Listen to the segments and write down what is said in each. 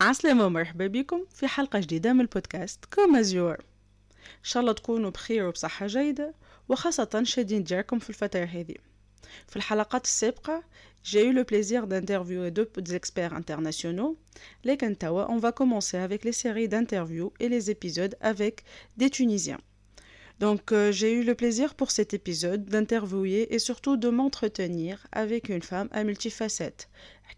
عسلامة ومرحبا بكم في حلقة جديدة من البودكاست كوم از يور ان شاء الله تكونوا بخير وبصحة جيدة وخاصة شادين دياركم في الفترة هذه في الحلقات السابقة j'ai eu le plaisir d'interviewer deux experts internationaux لكن توا on va commencer avec les séries d'interviews et les épisodes avec des Tunisiens donc euh, j'ai eu le plaisir pour cet épisode d'interviewer et surtout de m'entretenir avec une femme à multifacettes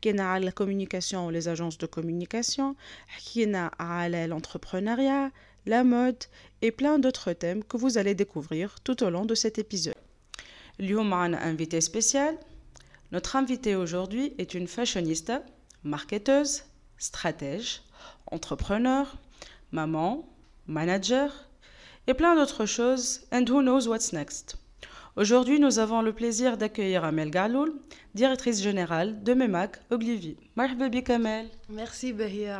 حكينا la communication les agences de communication حكينا على l'entrepreneuriat la mode et plein d'autres thèmes que vous allez découvrir tout au long de cet épisode. اليوم un invité spécial. Notre invité aujourd'hui est une fashionista, marketeuse, stratège, entrepreneur, maman, manager et plein d'autres choses and who knows what's next. Aujourd'hui, nous avons le plaisir d'accueillir Amel Galoul, directrice générale de MEMAC Ogilvy. Marhaba Amel. Merci Bahia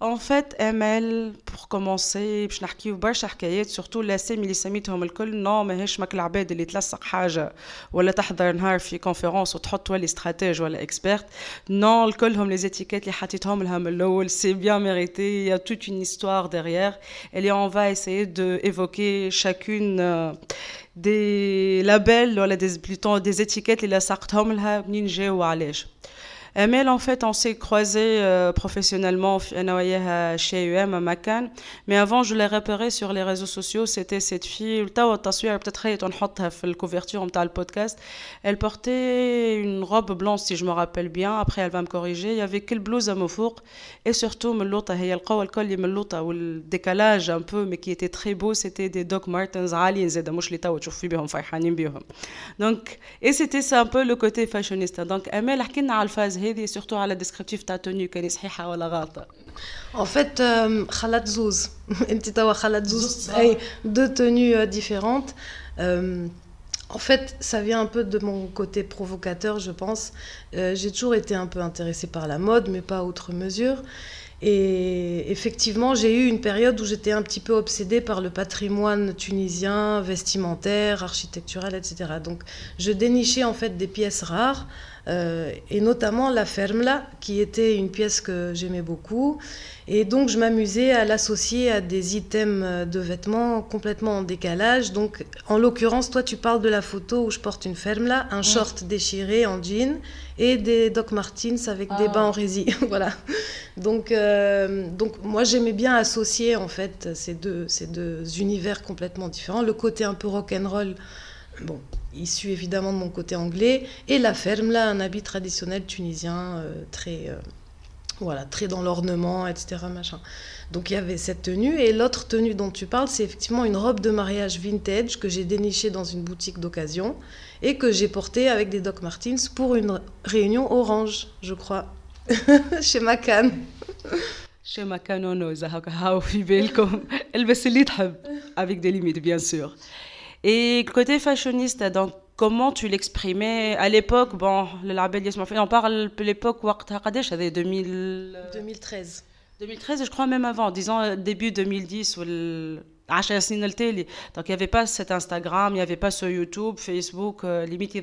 en fait, ML, pour commencer, باش نحكيو برشا حكايات سورتو الاسامي اللي سميتهم الكل نو ماهيش ماك العباد اللي تلصق حاجه ولا تحضر نهار في كونفيرونس وتحط تولي استراتيج ولا اكسبيرت نو الكلهم لي زيتيكيت اللي حطيتهم لها من الاول سي بيان ميريتي يا توت اون هيستوار ديريير et on va essayer de évoquer chacune des labels ولا des plutôt des étiquettes اللي لصقتهم لها منين جاو وعلاش Amel, en fait, on s'est croisés euh, professionnellement chez UM à Macan. Mais avant, je l'ai repéré sur les réseaux sociaux. C'était cette fille. Peut-être la couverture de le podcast. Elle portait une robe blanche, si je me rappelle bien. Après, elle va me corriger. Il y avait quelle blouse à four? Et surtout, le décalage un peu, mais qui était très beau, c'était des Doc Martens. Donc, et c'était un peu le côté fashionista. Donc, Amel, a هذه سورتو على ديسكريبتيف تاع توني كان صحيحه ولا غلطه En fait, euh, خلط زوز انت توا خلط زوز اي دو tenues différentes. Euh, en fait, ça vient un peu de mon côté provocateur, je pense. Euh, j'ai toujours été un peu intéressée par la mode, mais pas à outre mesure. Et effectivement, j'ai eu une période où j'étais un petit peu obsédée par le patrimoine tunisien, vestimentaire, architectural, etc. Donc, je dénichais en fait des pièces rares, euh, et notamment la fermla, qui était une pièce que j'aimais beaucoup. Et donc, je m'amusais à l'associer à des items de vêtements complètement en décalage. Donc, en l'occurrence, toi, tu parles de la photo où je porte une fermla, un short déchiré en jean et des Doc Martens avec des ah. bas en rési. voilà. Donc, euh, donc moi, j'aimais bien associer en fait ces deux, ces deux univers complètement différents. Le côté un peu rock'n'roll, bon, issu évidemment de mon côté anglais, et la ferme, là, un habit traditionnel tunisien euh, très, euh, voilà, très dans l'ornement, etc. Machin. Donc il y avait cette tenue. Et l'autre tenue dont tu parles, c'est effectivement une robe de mariage vintage que j'ai dénichée dans une boutique d'occasion et que j'ai portée avec des Doc Martens pour une réunion orange, je crois, chez Macan. Chez Macan, on avec des limites, bien sûr. Et côté fashioniste, donc, comment tu l'exprimais à l'époque? Bon, le label on parle de l'époque où 2013. 2013, je crois même avant, disons euh, début 2010 ou le donc il n'y avait pas cet Instagram, il n'y avait pas ce YouTube, Facebook, euh, limite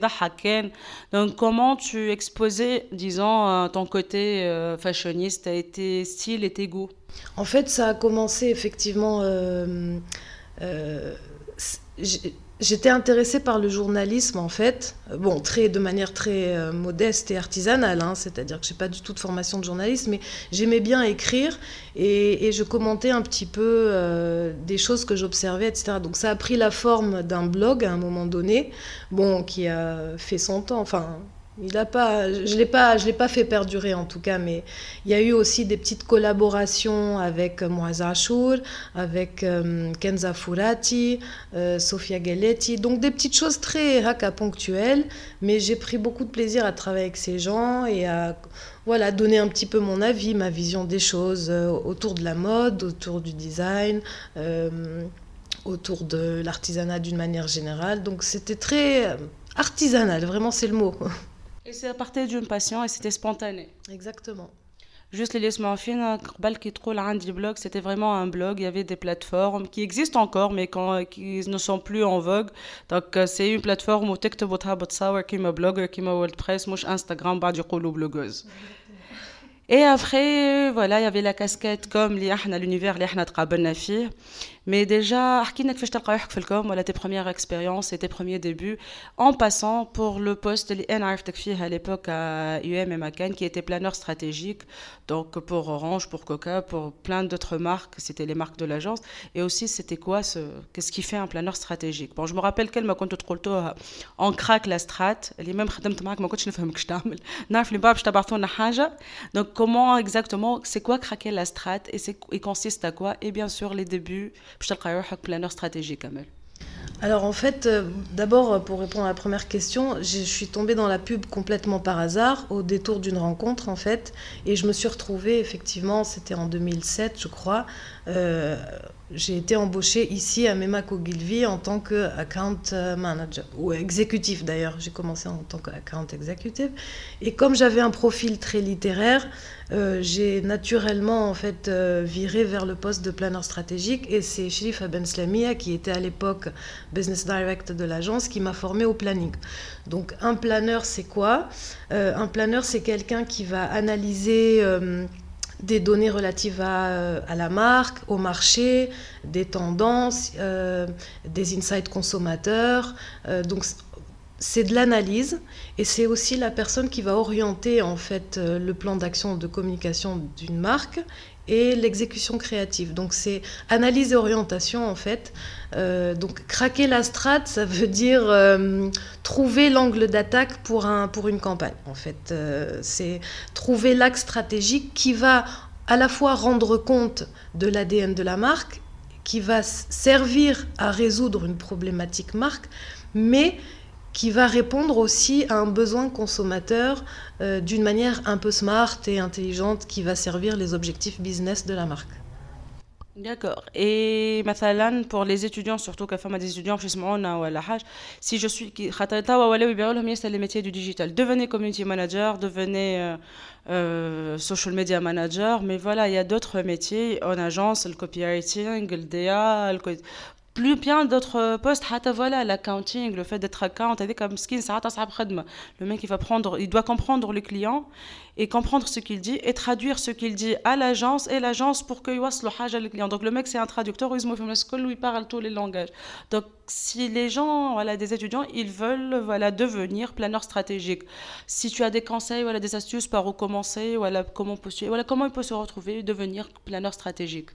Donc comment tu exposais, disons, euh, ton côté fashioniste, tes styles et tes goûts? En fait, ça a commencé effectivement J'étais intéressée par le journalisme en fait, bon, très, de manière très euh, modeste et artisanale, hein, c'est-à-dire que je n'ai pas du tout de formation de journaliste, mais j'aimais bien écrire et, je commentais un petit peu euh, des choses que j'observais, etc. Donc ça a pris la forme d'un blog à un moment donné, bon, qui a fait son temps, enfin il a pas, je ne l'ai pas, je l'ai pas fait perdurer en tout cas, mais il y a eu aussi des petites collaborations avec Moaz Achour, avec euh, Kenza Fourati, euh, Sofia Galetti, donc des petites choses très haka ponctuelles, mais j'ai pris beaucoup de plaisir à travailler avec ces gens et à voilà, donner un petit peu mon avis, ma vision des choses euh, autour de la mode, autour du design, autour de l'artisanat d'une manière générale. Donc c'était très artisanal, vraiment c'est le mot. Et c'est à partir d'une passion et c'était spontané. Exactement. Juste les laissements fins, qui du blog, c'était vraiment un blog. Il y avait des plateformes qui existent encore, mais qui ne sont plus en vogue. Donc, euh, c'est une plateforme où tu peux qui me blog, qui me WordPress, moi Instagram, bah, du coup, blogueuse. Et après, voilà, il y avait la casquette comme l'univers, les mais déjà, tes premières expériences et tes premiers débuts, en passant pour le poste de à l'époque à UM et Macan, qui était planeur stratégique, donc pour Orange, pour Coca, pour plein d'autres marques, c'était les marques de l'agence. Et aussi, c'était quoi, ce, qu'est-ce qui fait un planeur stratégique Bon, je me rappelle qu'elle m'a conté trop on craque la strat, les mêmes خدمت معك ما كنتش نفهم كش تعمل نعرف اللي باش تبعثوا حاجه donc comment exactement c'est quoi craquer la strat et c'est il consiste à quoi et bien sûr les débuts باش تلقى روحك planeur stratégique Amel alors en fait, euh, d'abord pour répondre à la première question, je suis tombée dans la pub complètement par hasard, au détour d'une rencontre en fait, et je me suis retrouvée effectivement, c'était en 2007 je crois, euh, j'ai été embauchée ici à Memako Gilvy en tant que account manager ou exécutif d'ailleurs. J'ai commencé en tant qu'account exécutif et comme j'avais un profil très littéraire, euh, j'ai naturellement en fait euh, viré vers le poste de planeur stratégique et c'est Sherif Ben Slamia qui était à l'époque business director de l'agence qui m'a formé au planning. Donc un planeur c'est quoi? Euh, Un planeur c'est quelqu'un qui va analyser des données relatives à, la marque, au marché, des tendances, des insights consommateurs. Donc c'est de l'analyse et c'est aussi la personne qui va orienter en fait euh, le plan d'action de communication d'une marque et l'exécution créative. Donc c'est analyse et orientation en fait. Euh, donc craquer la strate, ça veut dire euh, trouver l'angle d'attaque pour, un, pour une campagne. En fait, c'est trouver l'axe stratégique qui va à la fois rendre compte de l'ADN de la marque, qui va servir à résoudre une problématique marque, mais qui va répondre aussi à un besoin consommateur euh, d'une manière un peu smart et intelligente qui va servir les objectifs business de la marque. D'accord. Et مثلا pour les étudiants surtout quand des étudiants في يسمعونا ولا حاجه si je suis خاطر توا ولاو يبيعوا لهم ياسر les métiers du digital devenez community manager devenez euh, euh, social media manager mais voilà il y a d'autres métiers en agence le copywriting le DA le plus bien d'autres postes. Voilà l'accounting le fait d'être account avec comme skin le mec il va prendre il doit comprendre le client et comprendre ce qu'il dit et traduire ce qu'il dit à l'agence et l'agence pour que le le client. Donc le mec c'est un traducteur il parle tous les langages. Donc si les gens voilà des étudiants ils veulent voilà devenir planeur stratégique si tu as des conseils voilà des astuces par où commencer voilà comment voilà comment il peut se retrouver devenir planeur stratégique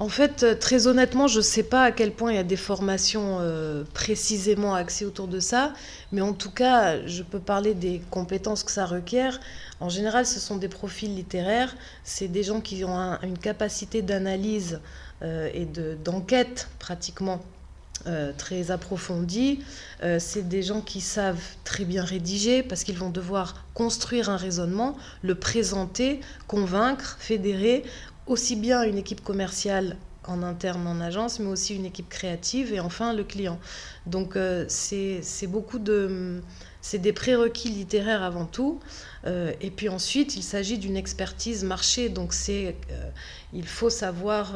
en fait, euh, très honnêtement, je ne sais pas à quel point il y a des formations euh, précisément axées autour de ça, mais en tout cas, je peux parler des compétences que ça requiert. En général, ce sont des profils littéraires, c'est des gens qui ont une capacité d'analyse euh, et d'enquête pratiquement très approfondie. c'est des gens qui savent très bien rédiger parce qu'ils vont devoir construire un raisonnement, le présenter, convaincre, fédérer aussi bien une équipe commerciale en interne en agence, mais aussi une équipe créative et enfin le client. Donc euh, c'est beaucoup de... C'est des prérequis littéraires avant tout. Euh, et puis ensuite, il s'agit d'une expertise marché. Donc c'est, euh, il faut savoir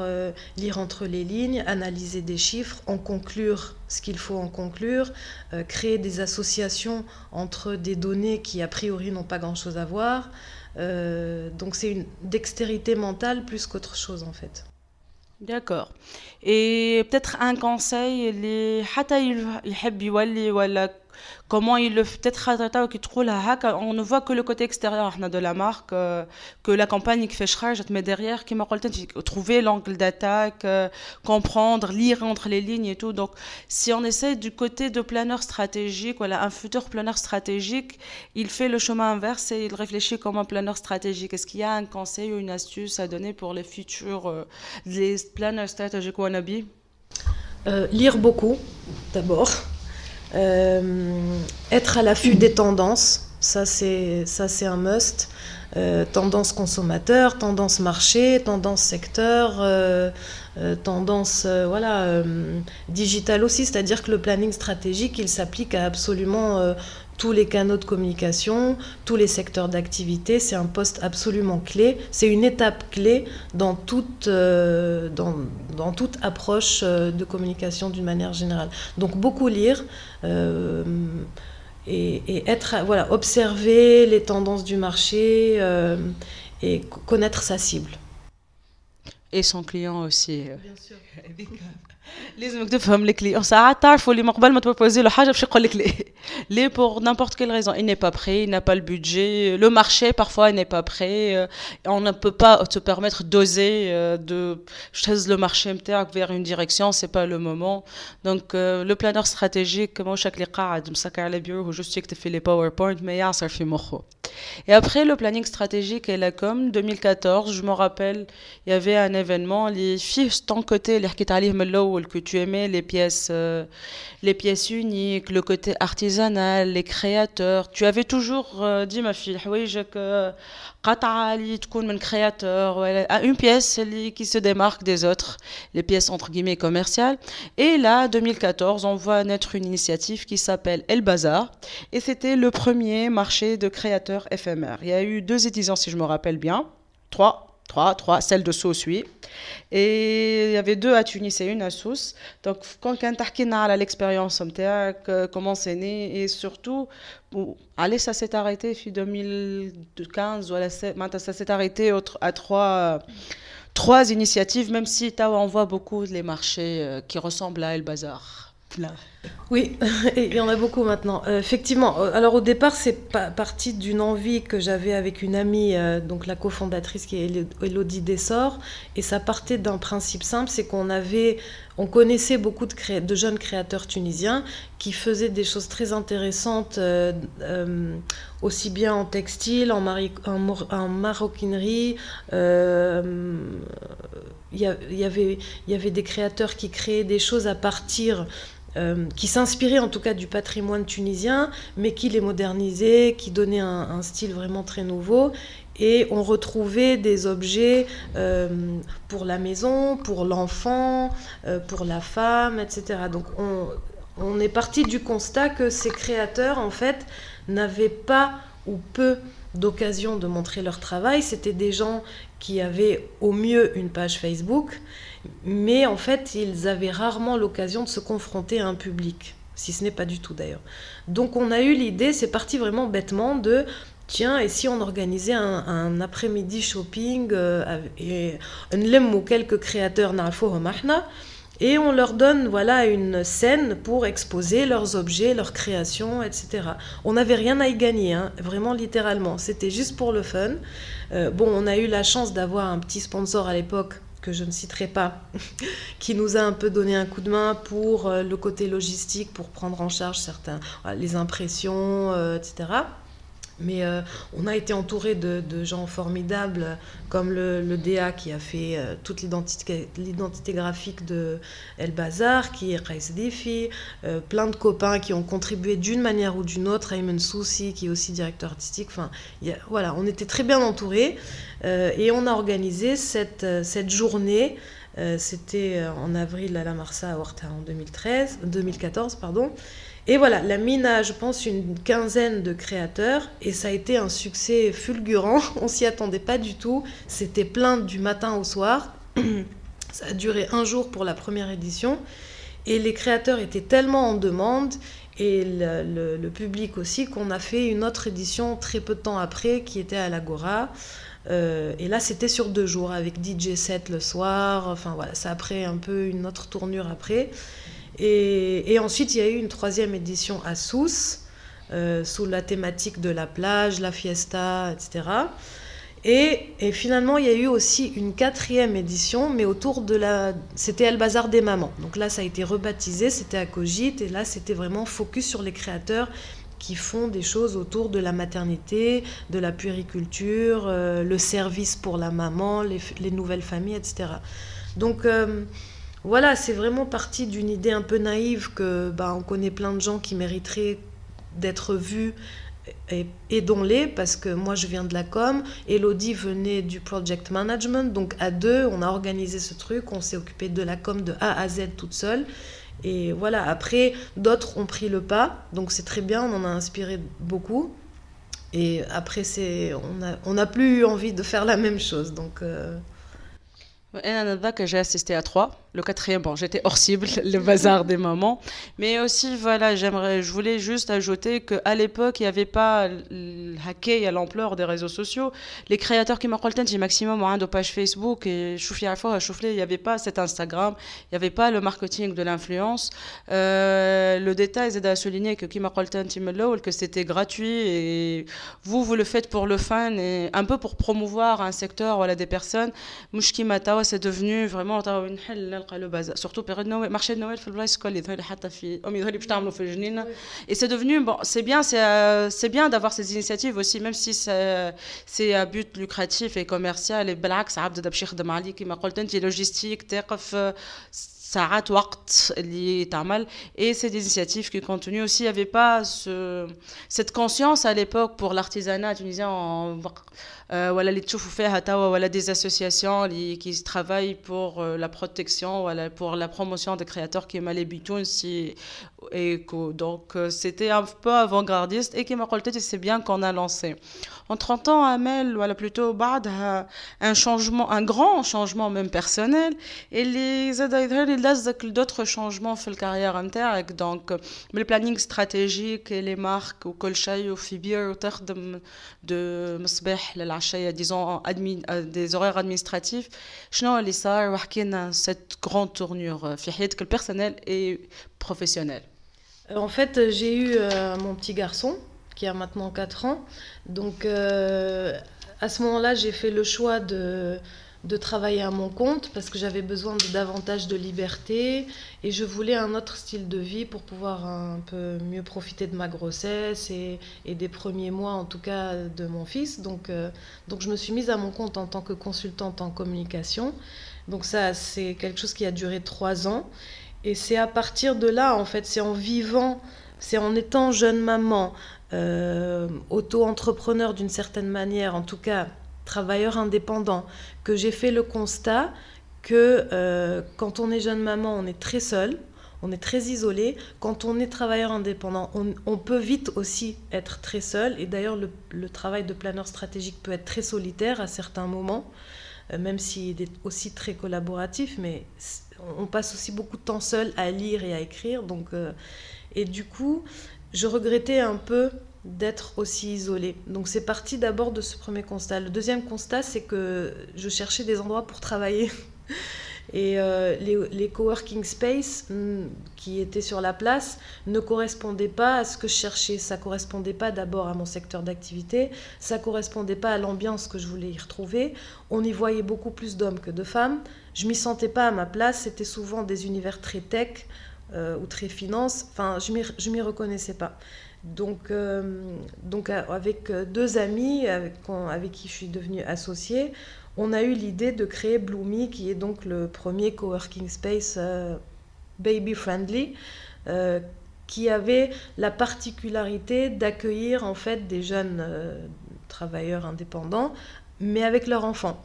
lire entre les lignes, analyser des chiffres, en conclure ce qu'il faut en conclure, créer des associations entre des données qui a priori n'ont pas grand-chose à voir. Euh, donc c'est une dextérité mentale plus qu'autre chose en fait. D'accord. Et peut-être un conseil, les comment il le peut-être on ne voit que le côté extérieur de la marque euh, que la campagne qui fait charge mais derrière qui m'a trouver l'angle d'attaque euh, comprendre lire entre les lignes et tout. Donc si on essaie du côté de planeur stratégique voilà un futur planeur stratégique il fait le chemin inverse et il réfléchit comme un planeur stratégique. Est-ce qu'il y a un conseil ou une astuce à donner pour les futurs euh, les planeurs stratégiques wannabe? Lire beaucoup d'abord. euh, être à l'affût des tendances, ça c'est un must. Euh, tendance consommateur, tendance marché, tendance secteur, euh, tendance voilà digitale aussi, c'est-à-dire que le planning stratégique il s'applique à absolument tous les canaux de communication, tous les secteurs d'activité. C'est un poste absolument clé. C'est une étape clé dans toute, euh, dans, dans, toute approche euh, de communication d'une manière générale. Donc beaucoup lire. Euh, et, et, être voilà observer les tendances du marché et connaître sa cible. Et son client aussi. Bien sûr. لازمك تفهم الكليون ساعات تعرفوا اللي من قبل ما تبروبوزي له حاجه باش يقول لك لا ليه pour n'importe quelle raison il n'est pas prêt il n'a pas le budget le marché parfois il n'est pas prêt on ne peut pas se permettre d'oser de chaise le marché نتاعك vers une direction c'est pas le moment donc le planeur stratégique ماهوش اللي قاعد مسكر على بيرو وجوست يكتب في لي باوربوينت ما يعصر في مخه et après le planning stratégique et la com 2014 je me rappelle il y avait un événement les filles ton côté اللي حكيت عليه من الاول que tu aimais les pièces, euh, les pièces uniques, le côté artisanal, les créateurs. Tu avais toujours euh, dit, ma fille, oui, je que un créateur, une pièce qui se démarque des autres, les pièces entre guillemets commerciales. Et là, 2014, on voit naître une initiative qui s'appelle El Bazar. Et c'était le premier marché de créateurs éphémères. Il y a eu deux éditions, si je me rappelle bien. Trois, trois, trois, celle de Sauce, oui. Et il y avait deux à Tunis et une à Sousse. Donc, quand on a l'expérience, comment c'est né, et surtout, allez, ça s'est arrêté, puis 2015, voilà, ça s'est arrêté à trois, trois initiatives, même si on voit beaucoup les marchés qui ressemblent à El Bazar. Oui, il y en a beaucoup maintenant. Euh, effectivement, euh, alors au départ, c'est parti d'une envie que j'avais avec une amie, euh, donc la cofondatrice qui est Elodie Dessor, et ça partait d'un principe simple, c'est qu'on avait, on connaissait beaucoup de, jeunes créateurs tunisiens qui faisaient des choses très intéressantes, aussi bien en textile, en, maroquinerie. Il y avait des créateurs qui créaient des choses à partir euh, qui s'inspirait en tout cas du patrimoine tunisien, mais qui les modernisait, qui donnait un, style vraiment très nouveau. Et on retrouvait des objets euh, pour la maison, pour l'enfant, euh, pour la femme, etc. Donc on, on est parti du constat que ces créateurs, en fait, n'avaient pas ou peu d'occasion de montrer leur travail. C'était des gens qui avaient au mieux une page Facebook mais en fait, ils avaient rarement l'occasion de se confronter à un public, si ce n'est pas du tout d'ailleurs. Donc on a eu l'idée, c'est parti vraiment bêtement de tiens, et si on organisait un, après-midi shopping euh, et ou quelques créateurs et on leur donne voilà une scène pour exposer leurs objets, leurs créations, etc. On n'avait rien à y gagner, hein, vraiment littéralement. C'était juste pour le fun. Euh, bon, on a eu la chance d'avoir un petit sponsor à l'époque que je ne citerai pas, qui nous a un peu donné un coup de main pour euh, le côté logistique, pour prendre en charge certains, les impressions, euh, etc. Mais euh, on a été entouré de, gens formidables, comme le, DA qui a fait toute l'identité graphique de El Bazar, qui est Reis Defi, plein de copains qui ont contribué d'une manière ou d'une autre, Ayman Soussi qui est aussi directeur artistique. Enfin, voilà, on était très bien entourés. Euh, et on a organisé cette, euh, journée, euh, c'était en avril à la Marsa à Horta en 2013, 2014. Pardon. Et voilà, la mine a, je pense, une quinzaine de créateurs et ça a été un succès fulgurant. On s'y attendait pas du tout. C'était plein du matin au soir. Ça a duré un jour pour la première édition et les créateurs étaient tellement en demande et le, public aussi qu'on a fait une autre édition très peu de temps après qui était à l'Agora. Euh, et là, c'était sur deux jours avec DJ set le soir. Enfin voilà, ça a pris un peu une autre tournure après. Et, ensuite, il y a eu une troisième édition à Sousse, euh, sous la thématique de la plage, la fiesta, etc. Et, finalement, il y a eu aussi une quatrième édition, mais autour de la. C'était El Bazar des Mamans. Donc là, ça a été rebaptisé, c'était à Cogite, et là, c'était vraiment focus sur les créateurs qui font des choses autour de la maternité, de la puériculture, euh, le service pour la maman, les, nouvelles familles, etc. Donc euh, voilà, c'est vraiment parti d'une idée un peu naïve que bah, on connaît plein de gens qui mériteraient d'être vus et aidons-les parce que moi je viens de la com, Elodie venait du project management, donc à deux on a organisé ce truc, on s'est occupé de la com de A à Z toute seule et voilà, après, d'autres ont pris le pas, donc c'est très bien, on en a inspiré beaucoup. Et après, c'est, on n'a plus eu envie de faire la même chose. Donc, euh... que j'ai assisté à trois. Le quatrième, bon, j'étais hors cible, le bazar des mamans. Mais aussi, voilà, j'aimerais, je voulais juste ajouter qu'à l'époque, il n'y avait pas le hacker à l'ampleur des réseaux sociaux. Les créateurs qui m'ont dit maximum ont une page Facebook et il n'y avait pas cet Instagram, il n'y avait pas le marketing de l'influence. Euh, le détail, c'est de souligner que qui m'a que c'était gratuit et vous, vous le faites pour le fan et un peu pour promouvoir un secteur, voilà, des personnes. Mouchki Matawa, c'est devenu vraiment une le bazar surtout période Noël marché de Noël في البلايص الكل يظهر حتى في امي يظهر باش تعملوا في الجنينه et c'est devenu bon c'est bien c'est euh, c'est bien d'avoir ces initiatives aussi même si c'est à but lucratif et commercial et بالعكس عبد دابا باش يخدم عليك كما قلت انت لوجيستيك تقف ساعات وقت اللي تعمل et c'est des initiatives qui continuent aussi il n'y avait pas ce, cette conscience à l'époque pour l'artisanat tunisien en ولا اللي تشوفوا فيها توا ولا des associations qui travaillent pour la protection ولا pour la promotion des créateurs qui les Bitoun si et donc c'était un peu avant-gardiste et qui m'a dit c'est bien qu'on a lancé en 30 ans Amel voilà plutôt بعد un changement un grand changement même personnel et les زاد يظهر لي لزق d'autres changements في الكارير نتاعك donc من البلانينغ stratégique et les marques وكل شيء وفي بير وتخدم de مصباح للعشاء disons, euh, des horaires administratifs. cette grande tournure euh, que le personnel et professionnel euh, En fait, j'ai eu mon petit garçon qui a maintenant 4 ans. Donc, à ce moment-là, j'ai fait le choix de de travailler à mon compte parce que j'avais besoin de davantage de liberté et je voulais un autre style de vie pour pouvoir un peu mieux profiter de ma grossesse et, des premiers mois en tout cas de mon fils. Donc, euh, donc je me suis mise à mon compte en tant que consultante en communication. Donc ça c'est quelque chose qui a duré trois ans et c'est à partir de là en fait c'est en vivant, c'est en étant jeune maman, euh, auto-entrepreneur d'une certaine manière en tout cas travailleur indépendant, que j'ai fait le constat que euh, quand on est jeune maman, on est très seul, on est très isolé. Quand on est travailleur indépendant, on, peut vite aussi être très seul. Et d'ailleurs, le, travail de planeur stratégique peut être très solitaire à certains moments, euh, même s'il est aussi très collaboratif. Mais on passe aussi beaucoup de temps seul à lire et à écrire. Donc, euh, et du coup, je regrettais un peu d'être aussi isolée. Donc c'est parti d'abord de ce premier constat. Le deuxième constat, c'est que je cherchais des endroits pour travailler. Et euh, les, coworking space mm, qui étaient sur la place ne correspondaient pas à ce que je cherchais. Ça correspondait pas d'abord à mon secteur d'activité, ça correspondait pas à l'ambiance que je voulais y retrouver. On y voyait beaucoup plus d'hommes que de femmes. Je m'y sentais pas à ma place. C'était souvent des univers très tech euh, ou très finance. Enfin, je m'y reconnaissais pas. Donc, euh, donc euh, avec euh, deux amis avec, qui je suis devenue associée, on a eu l'idée de créer Bloomy, qui est donc le premier coworking space baby friendly, qui avait la particularité d'accueillir en fait des jeunes travailleurs indépendants, mais avec leurs enfants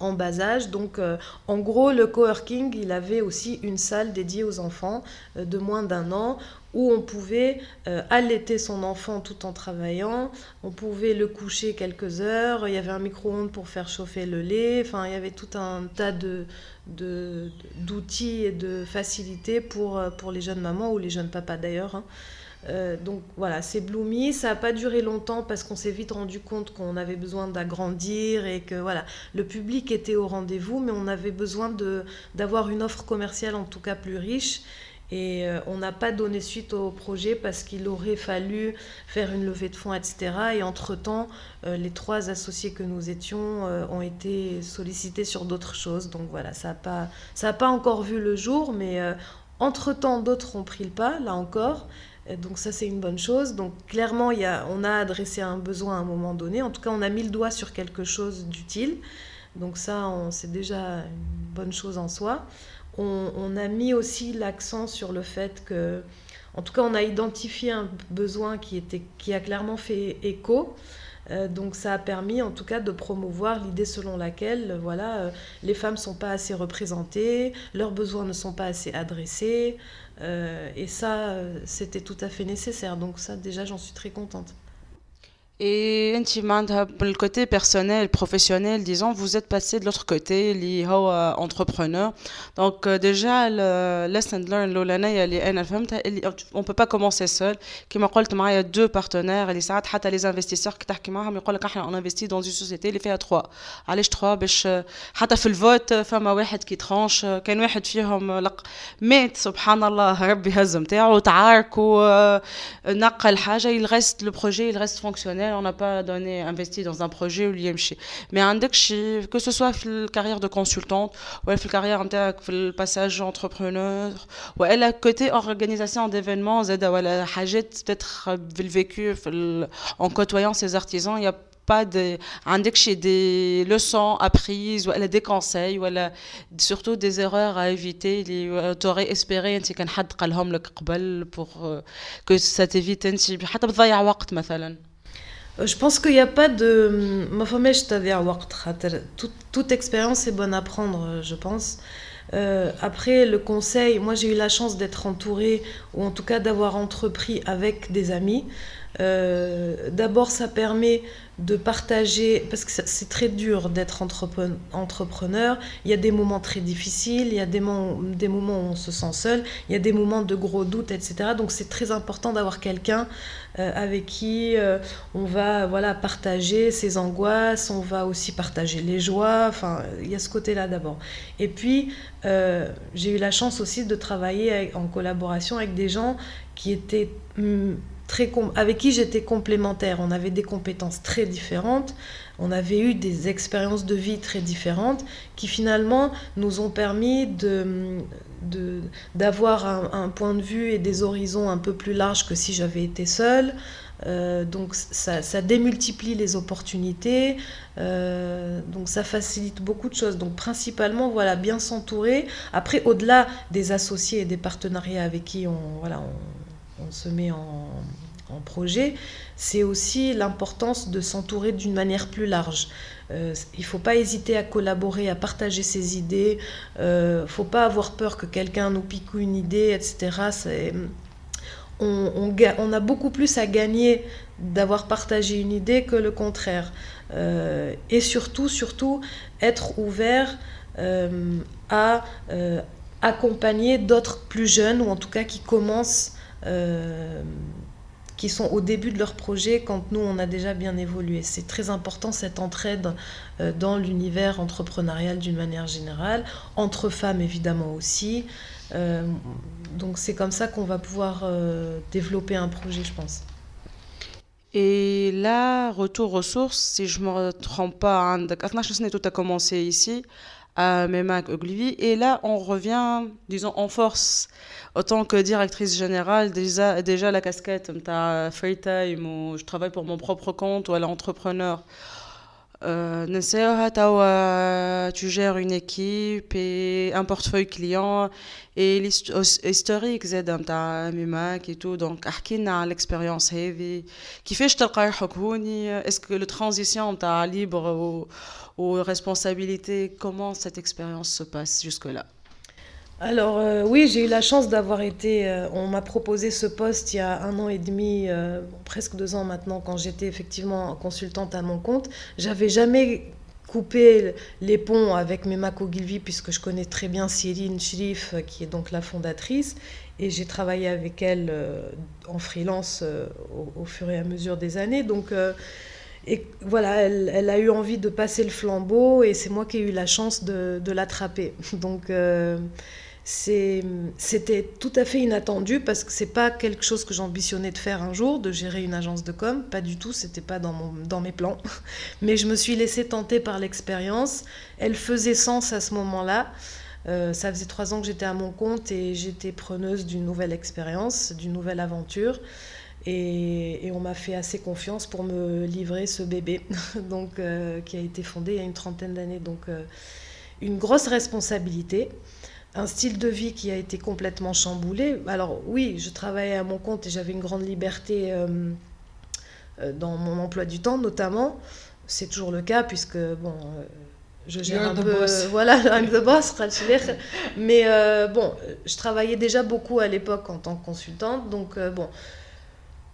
en bas âge. Donc, en gros, le coworking, il avait aussi une salle dédiée aux enfants de moins d'un an où on pouvait euh, allaiter son enfant tout en travaillant, on pouvait le coucher quelques heures, il y avait un micro-ondes pour faire chauffer le lait, enfin il y avait tout un tas de, d'outils et de facilités pour, euh, pour les jeunes mamans ou les jeunes papas d'ailleurs. Hein. Euh, donc voilà, c'est Bloomy. Ça n'a pas duré longtemps parce qu'on s'est vite rendu compte qu'on avait besoin d'agrandir et que voilà, le public était au rendez-vous, mais on avait besoin d'avoir une offre commerciale en tout cas plus riche. Et euh, on n'a pas donné suite au projet parce qu'il aurait fallu faire une levée de fonds, etc. Et entre-temps, euh, les trois associés que nous étions euh, ont été sollicités sur d'autres choses. Donc voilà, ça n'a pas, pas encore vu le jour, mais entre-temps, d'autres ont pris le pas, là encore. Donc ça, c'est une bonne chose. Donc clairement, on a adressé un besoin à un moment donné. En tout cas, on a mis le doigt sur quelque chose d'utile. Donc ça, c'est déjà une bonne chose en soi on, a mis aussi l'accent sur le fait que, en tout cas, on a identifié un besoin qui, a clairement fait écho. Euh, donc ça a permis en tout cas de promouvoir l'idée selon laquelle voilà, euh, les femmes ne sont pas assez représentées, leurs besoins ne sont pas assez adressés. Euh, et ça, c'était tout à fait nécessaire. Donc ça, déjà, j'en suis très contente. Et le côté personnel, professionnel, disons, vous êtes passé de l'autre côté, les entrepreneur. Donc euh, déjà, le lesson learn, on peut pas commencer seul. Comme je il y a deux partenaires, et ça, les investisseurs qui on investit dans une société, il fait à trois. Allez, trois, باش حتى في الفوت فما واحد كي ترانش كان واحد فيهم لق مات سبحان الله ربي هز نتاعو تعاركوا نقل حاجه il reste le projet il reste fonctionnel on n'a pas donné, investi dans un projet ou l'IMC. Mais que ce soit la carrière de consultante, ou la carrière le passage entrepreneur, ou la côté organisation d'événements, peut-être le vécu en côtoyant ces artisans, il n'y a pas de des leçons apprises ou des conseils ou surtout des erreurs à éviter tu aurais espéré انت كان حد قالهم لك قبل pour que ça t'évite انت حتى بتضيع وقت مثلا euh, je pense qu'il n'y a pas de. Toute, toute expérience est bonne à prendre, euh, je pense. Euh, après, le conseil, moi j'ai eu la chance d'être entourée, ou en tout cas d'avoir entrepris avec des amis. Euh, d'abord, ça permet de partager, parce que c'est très dur d'être entrepreneur. Il y a des moments très difficiles, il y a des, moments où on se sent seul, il y a des moments de gros doutes, etc. Donc c'est très important d'avoir quelqu'un euh, avec qui euh, on va voilà, partager ses angoisses, on va aussi partager les joies. Enfin, il y a ce côté-là d'abord. Et puis, j'ai eu la chance aussi de travailler en collaboration avec des gens qui étaient hum, avec qui j'étais complémentaire. On avait des compétences très différentes, on avait eu des expériences de vie très différentes qui finalement nous ont permis d'avoir un, point de vue et des horizons un peu plus larges que si j'avais été seule. Euh, donc ça, démultiplie les opportunités, euh, donc ça facilite beaucoup de choses. Donc principalement, voilà, bien s'entourer. Après, au-delà des associés et des partenariats avec qui on, voilà, on se met en, projet, c'est aussi l'importance de s'entourer d'une manière plus large. Euh, il ne faut pas hésiter à collaborer, à partager ses idées. Il euh, ne faut pas avoir peur que quelqu'un nous pique une idée, etc. On, a beaucoup plus à gagner d'avoir partagé une idée que le contraire. Euh, et surtout, surtout, être ouvert à accompagner d'autres plus jeunes, ou en tout cas qui commencent qui sont au début de leur projet quand nous, on a déjà bien évolué. C'est très important cette entraide euh, dans l'univers entrepreneurial d'une manière générale, entre femmes évidemment aussi. Euh, donc c'est comme ça qu'on va pouvoir développer un projet, je pense. Et là, retour aux sources, si je ne me trompe pas, tout a commencé ici à Memak Ogilvy. Et là, on revient, disons, en force. Autant que directrice générale, déjà, la casquette, tu free time, ou je travaille pour mon propre compte, ou à l'entrepreneur. Euh, oh, tu gères une équipe et un portefeuille client et l'historique d'un hein, MIMAC et tout. Donc, à l'expérience heavy. Qui fait Est-ce que le transition libre ou responsabilité, comment cette expérience se passe jusque-là? Alors euh, oui, j'ai eu la chance d'avoir été. Euh, on m'a proposé ce poste il y a un an et demi, euh, presque deux ans maintenant, quand j'étais effectivement consultante à mon compte. J'avais jamais coupé les ponts avec Memako Gilvi puisque je connais très bien Céline Shrif, qui est donc la fondatrice, et j'ai travaillé avec elle en freelance au, fur et à mesure des années. Donc et voilà, elle, a eu envie de passer le flambeau et c'est moi qui ai eu la chance de, de l'attraper. Donc c'était tout à fait inattendu parce que c'est pas quelque chose que j'ambitionnais de faire un jour, de gérer une agence de com, pas du tout, c'était pas dans, mes plans. Mais je me suis laissée tenter par l'expérience. Elle faisait sens à ce moment-là. Euh, ça faisait trois ans que j'étais à mon compte et j'étais preneuse d'une nouvelle expérience, d'une nouvelle aventure. Et, on m'a fait assez confiance pour me livrer ce bébé, donc euh, qui a été fondé il y a une trentaine d'années. Donc euh, une grosse responsabilité un style de vie qui a été complètement chamboulé. Alors oui, je travaillais à mon compte et j'avais une grande liberté euh, euh, dans mon emploi du temps notamment. C'est toujours le cas puisque bon, euh, je gère un peu, voilà, I'm the boss, mais bon, je travaillais déjà beaucoup à l'époque en tant que consultante, donc bon,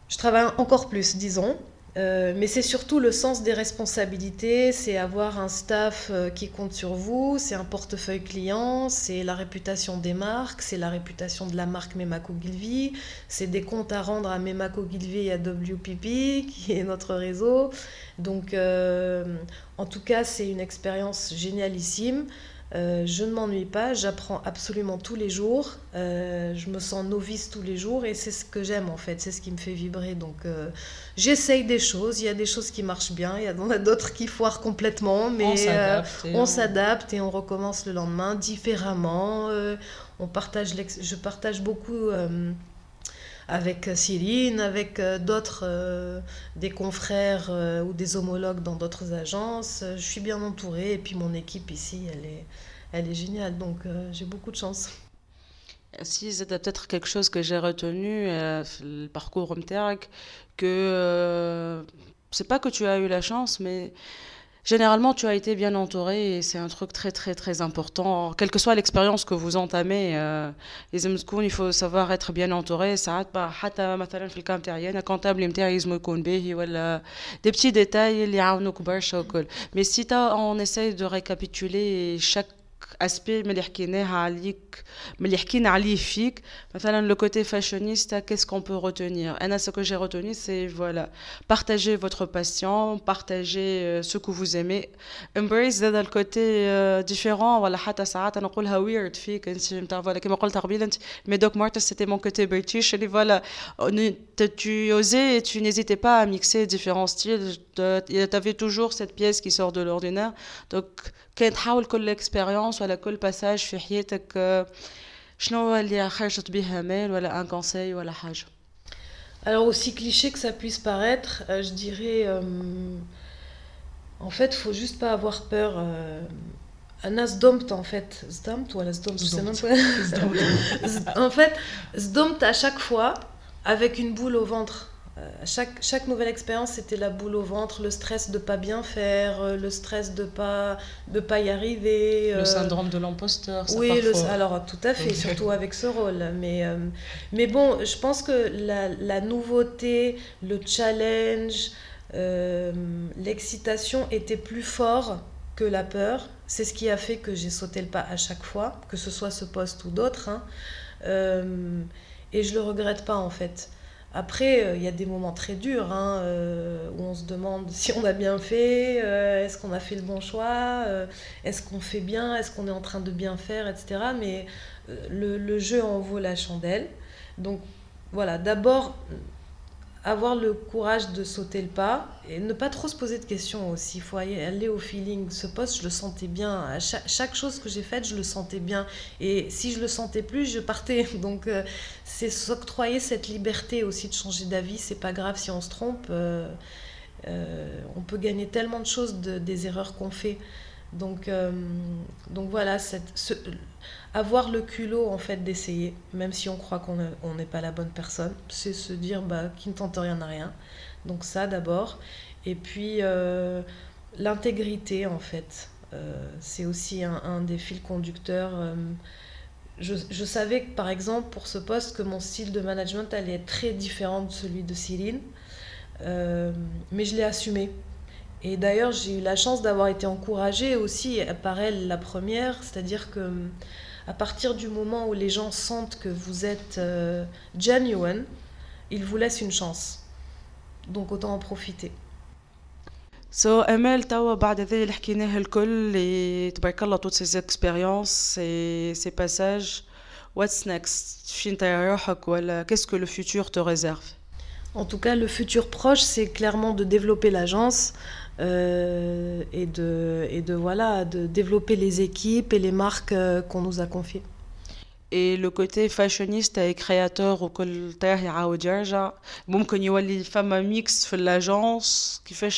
je travaille encore plus, disons. Euh, mais c'est surtout le sens des responsabilités, c'est avoir un staff euh, qui compte sur vous, c'est un portefeuille client, c'est la réputation des marques, c'est la réputation de la marque Memako Gilvi, c'est des comptes à rendre à Memako Gilvi et à WPP, qui est notre réseau. Donc, euh, en tout cas, c'est une expérience génialissime. Euh, je ne m'ennuie pas, j'apprends absolument tous les jours, euh, je me sens novice tous les jours et c'est ce que j'aime en fait, c'est ce qui me fait vibrer. Donc euh, j'essaye des choses, il y a des choses qui marchent bien, il y en a d'autres qui foirent complètement, mais on s'adapte et, on recommence le lendemain différemment. on partage je partage beaucoup avec Cyrine, avec d'autres, des confrères ou des homologues dans d'autres agences. Je suis bien entourée et puis mon équipe ici, elle est, elle est géniale. Donc j'ai beaucoup de chance. Si c'était peut-être quelque chose que j'ai retenu, le parcours MTAC, que c'est pas que tu as eu la chance, mais généralement, tu as été bien entouré et c'est un truc très, très, très important. Quelle que soit l'expérience que vous entamez, euh, les il faut savoir être bien entouré. Ça même le comptable des petits détails, mais si as, on essaye de récapituler chaque aspect mais le côté fashioniste qu'est-ce qu'on peut retenir ce que j'ai retenu c'est voilà partager votre passion partager euh, ce que vous aimez embrace le côté euh, différent voilà حتى ساعات انا نقولها weird فيك انت نتاع voilà كما قلت قبيله انت mais Doc Martens c'était mon côté british et voilà tu osais et tu n'hésitais pas à mixer différents styles tu avais toujours cette pièce qui sort de l'ordinaire donc كان تحاول كل اكسبيريونس ولا كل باساج في حياتك شنو اللي خرجت به مال ولا ان كونساي ولا حاجه Alors aussi cliché que ça puisse paraître, euh, je dirais euh, en fait, faut juste pas avoir peur euh, Anna zdomt en fait, zdomt ou la zdomt, je sais même pas. en fait, zdomt à chaque fois avec une boule au ventre. Euh, chaque, chaque nouvelle expérience, c'était la boule au ventre, le stress de pas bien faire, euh, le stress de pas de pas y arriver. Le euh, syndrome de l'imposteur. Oui, alors tout à fait, surtout avec ce rôle. Mais, mais bon, je pense que la, la nouveauté, le challenge, l'excitation était plus fort que la peur. C'est ce qui a fait que j'ai sauté le pas à chaque fois, que ce soit ce poste ou d'autres. Hein. et je le regrette pas en fait. Après, euh, il y a des moments très durs hein, euh, où on se demande si on a bien fait, euh, est-ce qu'on a fait le bon choix, est-ce qu'on fait bien, est-ce qu'on est en train de bien faire, etc. Mais le, le, jeu en vaut la chandelle. Donc voilà, d'abord avoir le courage de sauter le pas et ne pas trop se poser de questions aussi. Il faut aller au feeling. Ce poste, je le sentais bien. chaque, chose que j'ai faite, je le sentais bien. Et si je le sentais plus, je partais. Donc, euh, c'est s'octroyer cette liberté aussi de changer d'avis. C'est pas grave si on se trompe. Euh, euh, on peut gagner tellement de choses des erreurs qu'on fait. Donc, donc voilà, avoir le culot en fait d'essayer, même si on croit qu'on n'est pas la bonne personne, c'est se dire bah, qui ne tente rien n'a rien. Donc ça d'abord. Et puis euh, l'intégrité en fait, euh, c'est aussi un, des fils conducteurs. Euh, je, savais par exemple pour ce poste que mon style de management allait être très différent de celui de Céline, mais je l'ai assumé. Et d'ailleurs j'ai eu la chance d'avoir été encouragée aussi par elle la première, c'est-à-dire que à partir du moment où les gens sentent que vous êtes euh, genuine, ils vous laissent une chance. Donc autant en profiter. So Emel توا بعد هذا اللي حكيناه الكل اللي تبارك الله toutes ces expériences ces, ces passages what's next فين روحك ولا qu'est-ce que le futur te réserve en tout cas, le futur proche, c'est clairement de développer l'agence euh, et, de, et de, voilà, de développer les équipes et les marques euh, qu'on nous a confiées. Et le côté fashioniste et créateur, au terre, il y a un mix de l'agence qui fait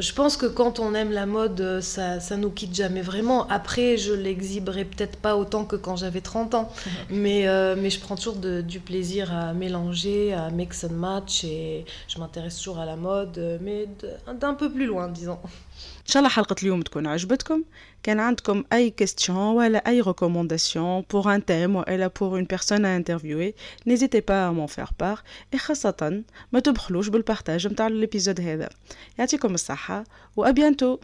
je pense que quand on aime la mode, ça, ça nous quitte jamais vraiment. Après, je l'exhiberai peut-être pas autant que quand j'avais 30 ans, mais, euh, mais je prends toujours de, du plaisir à mélanger, à mix and match, et je m'intéresse toujours à la mode, mais d'un peu plus loin, disons. ان شاء الله حلقه اليوم تكون عجبتكم كان عندكم اي كيستيون ولا اي ريكومونداسيون بور ان تيم ولا بور اون بيرسون ا انترفيوي نيزيتي با مون فير بار اي خاصه ما تبخلوش بالبارتاج نتاع الابيزود هذا يعطيكم الصحه وابيانتو